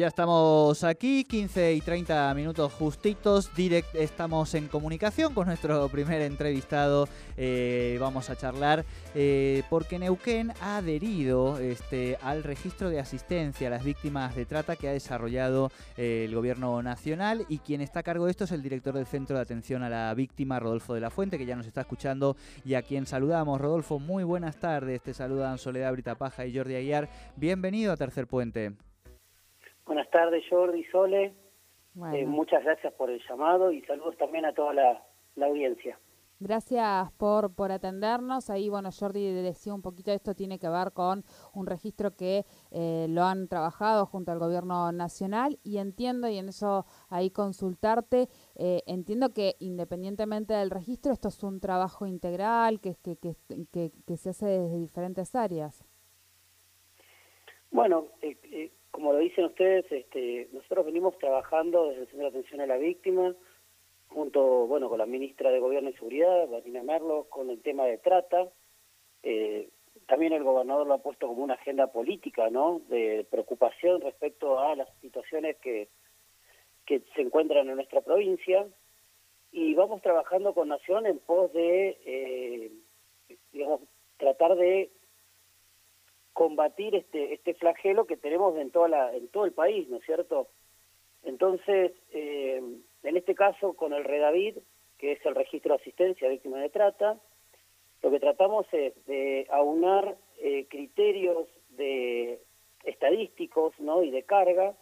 Ya estamos aquí, 15 y 30 minutos justitos, direct, estamos en comunicación con nuestro primer entrevistado, eh, vamos a charlar eh, porque Neuquén ha adherido este, al registro de asistencia a las víctimas de trata que ha desarrollado eh, el gobierno nacional y quien está a cargo de esto es el director del Centro de Atención a la Víctima, Rodolfo de la Fuente, que ya nos está escuchando y a quien saludamos. Rodolfo, muy buenas tardes, te saludan Soledad Britapaja y Jordi Aguiar, bienvenido a Tercer Puente. Buenas tardes, Jordi Sole. Eh, muchas gracias por el llamado y saludos también a toda la, audiencia. Gracias por, por atendernos. Ahí, bueno, Jordi decía un poquito, esto tiene que ver con un registro que eh, lo han trabajado junto al gobierno nacional y entiendo, y en eso ahí consultarte, eh, entiendo que independientemente del registro, esto es un trabajo integral que, que, que, que se hace desde diferentes áreas. Bueno, eh, como lo dicen ustedes, este, nosotros venimos trabajando desde el Centro de Atención a la Víctima, junto bueno con la ministra de Gobierno y Seguridad, Valentina Merlo, con el tema de trata. Eh, también el gobernador lo ha puesto como una agenda política, ¿no? De preocupación respecto a las situaciones que, que se encuentran en nuestra provincia. Y vamos trabajando con Nación en pos de, eh, digamos, tratar de combatir este este flagelo que tenemos en toda la en todo el país no es cierto entonces eh, en este caso con el Redavid que es el registro de asistencia a víctimas de trata lo que tratamos es de aunar eh, criterios de estadísticos no y de carga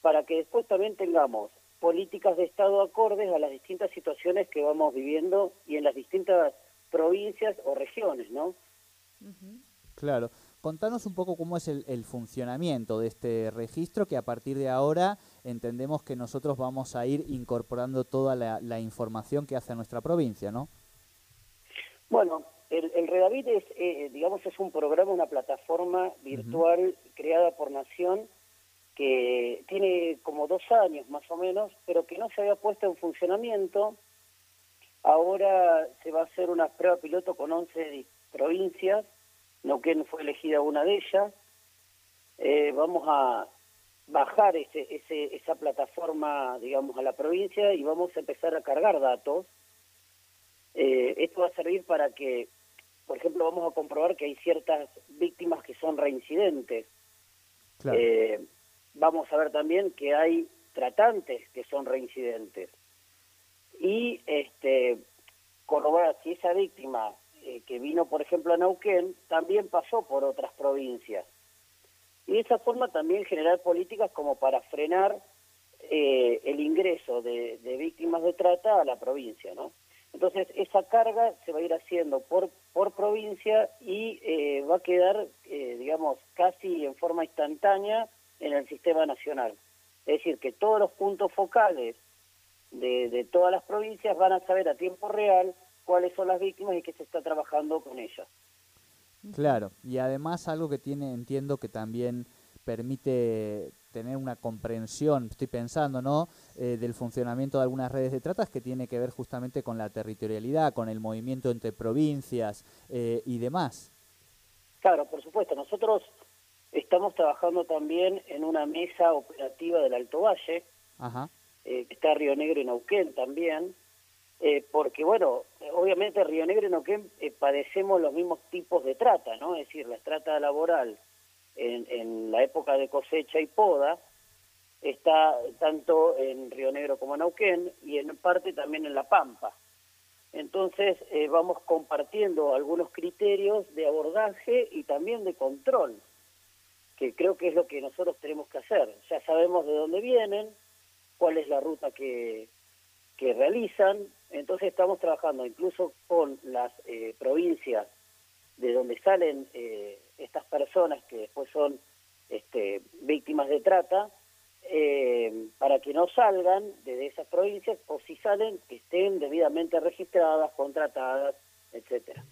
para que después también tengamos políticas de estado acordes a las distintas situaciones que vamos viviendo y en las distintas provincias o regiones no claro Contanos un poco cómo es el, funcionamiento de este registro, que a partir de ahora entendemos que nosotros vamos a ir incorporando toda la, información que hace nuestra provincia, ¿no? Bueno, el, el Redavit es, eh, digamos, es un programa, una plataforma virtual creada por Nación que tiene como dos años más o menos, pero que no se había puesto en funcionamiento. Ahora se va a hacer una prueba piloto con 11 provincias Neuquén fue elegida una de ellas. Eh, vamos a bajar ese, ese, esa plataforma, digamos, a la provincia y vamos a empezar a cargar datos. Eh, esto va a servir para que, por ejemplo, vamos a comprobar que hay ciertas víctimas que son reincidentes. Eh, vamos a ver también que hay tratantes que son reincidentes. Y este corroborar si esa víctima eh, que vino, por ejemplo, a Neuquén, también pasó por otras provincias. Y de esa forma también generar políticas como para frenar eh, el ingreso de, víctimas de trata a la provincia, ¿no? Entonces, esa carga se va a ir haciendo por, por provincia y eh, va a quedar, digamos, casi en forma instantánea en el sistema nacional. Es decir, que todos los puntos focales de, de todas las provincias van a saber a tiempo real cuáles son las víctimas y qué se está trabajando con ellas. Claro, y además algo que tiene, entiendo que también permite tener una comprensión, estoy pensando, ¿no?, eh, del funcionamiento de algunas redes de tratas que tiene que ver justamente con la territorialidad, con el movimiento entre provincias eh, y demás. Claro, por supuesto. Nosotros estamos trabajando también en una mesa operativa del Alto Valle, Ajá. Eh, que está Río Negro y Neuquén también, eh, porque bueno, obviamente Río Negro y Neuquén eh, padecemos los mismos tipos de trata, ¿no? Es decir, la trata laboral en, en, la época de cosecha y poda está tanto en Río Negro como en Neuquén y en parte también en La Pampa. Entonces eh, vamos compartiendo algunos criterios de abordaje y también de control, que creo que es lo que nosotros tenemos que hacer. Ya sabemos de dónde vienen, cuál es la ruta que, que realizan, entonces estamos trabajando incluso con las eh, provincias de donde salen eh, estas personas que después son este, víctimas de trata, eh, para que no salgan de esas provincias o si salen que estén debidamente registradas, contratadas, etcétera.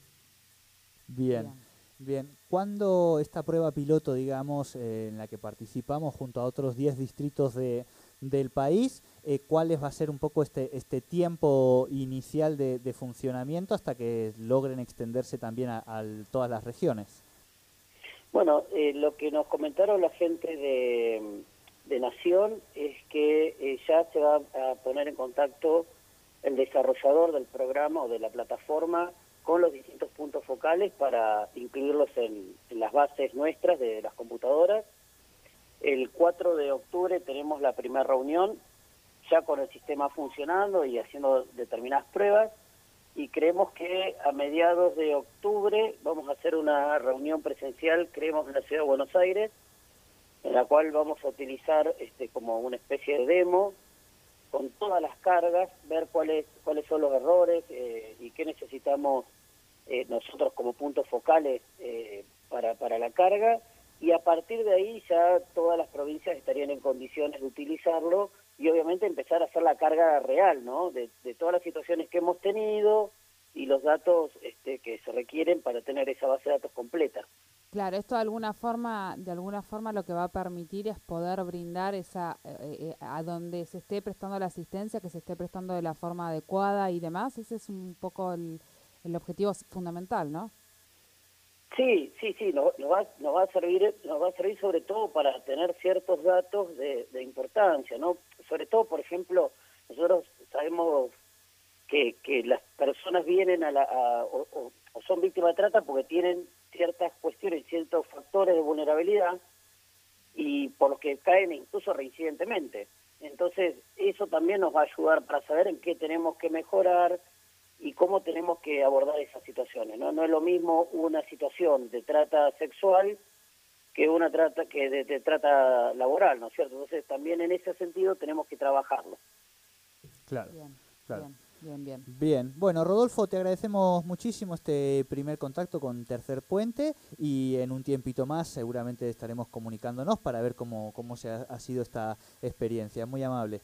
Bien. Bien, ¿cuándo esta prueba piloto, digamos, eh, en la que participamos junto a otros 10 distritos de, del país, eh, cuál va a ser un poco este, este tiempo inicial de, funcionamiento hasta que logren extenderse también a, todas las regiones? Bueno, eh, lo que nos comentaron la gente de, de Nación es que eh, ya se va a poner en contacto el desarrollador del programa o de la plataforma con los distintos puntos focales para incluirlos en las bases nuestras de las computadoras el 4 de octubre tenemos la primera reunión, ya con el sistema funcionando y haciendo determinadas pruebas, y creemos que a mediados de octubre vamos a hacer una reunión presencial, creemos, en la ciudad de Buenos Aires, en la cual vamos a utilizar este, como una especie de demo con todas las cargas, ver cuáles cuáles son los errores eh, y qué necesitamos eh, nosotros como puntos focales eh, para, para la carga y a partir de ahí ya todas las provincias estarían en condiciones de utilizarlo y obviamente empezar a hacer la carga real, ¿no? De, todas las situaciones que hemos tenido y los datos este, que se requieren para tener esa base de datos completa. Claro, esto de alguna forma, de alguna forma lo que va a permitir es poder brindar esa, eh, eh, a donde se esté prestando la asistencia, que se esté prestando de la forma adecuada y demás. Ese es un poco el, el objetivo fundamental, ¿no? Sí, sí, sí, nos, va, va a servir, nos va a servir sobre todo para tener ciertos datos de, importancia, ¿no? Sobre todo, por ejemplo, nosotros sabemos que, que las personas vienen a la, o, son víctimas de trata porque tienen ciertas cuestiones, ciertos factores de vulnerabilidad y por los que caen incluso reincidentemente. Entonces, eso también nos va a ayudar para saber en qué tenemos que mejorar, y cómo tenemos que abordar esas situaciones. No, no es lo mismo una situación de trata sexual que una trata que de, trata laboral, ¿no es cierto? Entonces también en ese sentido tenemos que trabajarlo. Claro, bien, claro. Bien, bien, bien. bueno, Rodolfo, te agradecemos muchísimo este primer contacto con Tercer Puente y en un tiempito más seguramente estaremos comunicándonos para ver cómo, cómo se ha sido esta experiencia. Muy amable.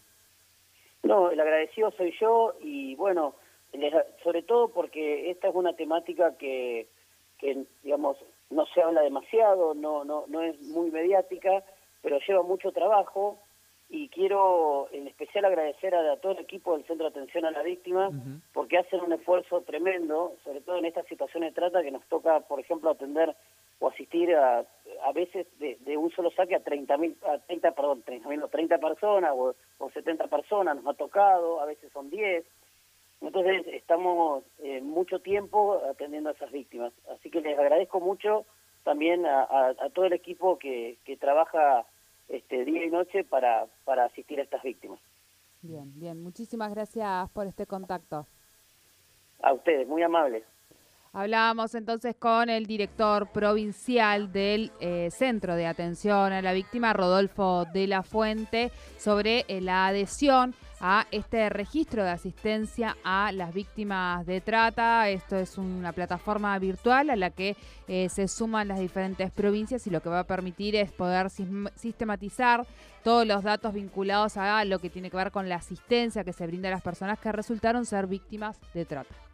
No, el agradecido soy yo y bueno, sobre todo porque esta es una temática que, que, digamos, no se habla demasiado, no, no, no es muy mediática, pero lleva mucho trabajo y quiero en especial agradecer a, todo el equipo del Centro de Atención a la Víctima porque hacen un esfuerzo tremendo, sobre todo en estas situaciones de trata que nos toca, por ejemplo, atender o asistir a, a veces de, de un solo saque a 30, mil, a 30, perdón, 30, 30 personas o, o 70 personas, nos ha tocado, a veces son 10 entonces estamos eh, mucho tiempo atendiendo a esas víctimas. Así que les agradezco mucho también a, todo el equipo que, que trabaja este día y noche para, para asistir a estas víctimas. Bien, bien. Muchísimas gracias por este contacto. A ustedes, muy amables. Hablábamos entonces con el director provincial del eh, Centro de Atención a la Víctima, Rodolfo de la Fuente, sobre eh, la adhesión a este registro de asistencia a las víctimas de trata. Esto es una plataforma virtual a la que eh, se suman las diferentes provincias y lo que va a permitir es poder sistematizar todos los datos vinculados a lo que tiene que ver con la asistencia que se brinda a las personas que resultaron ser víctimas de trata.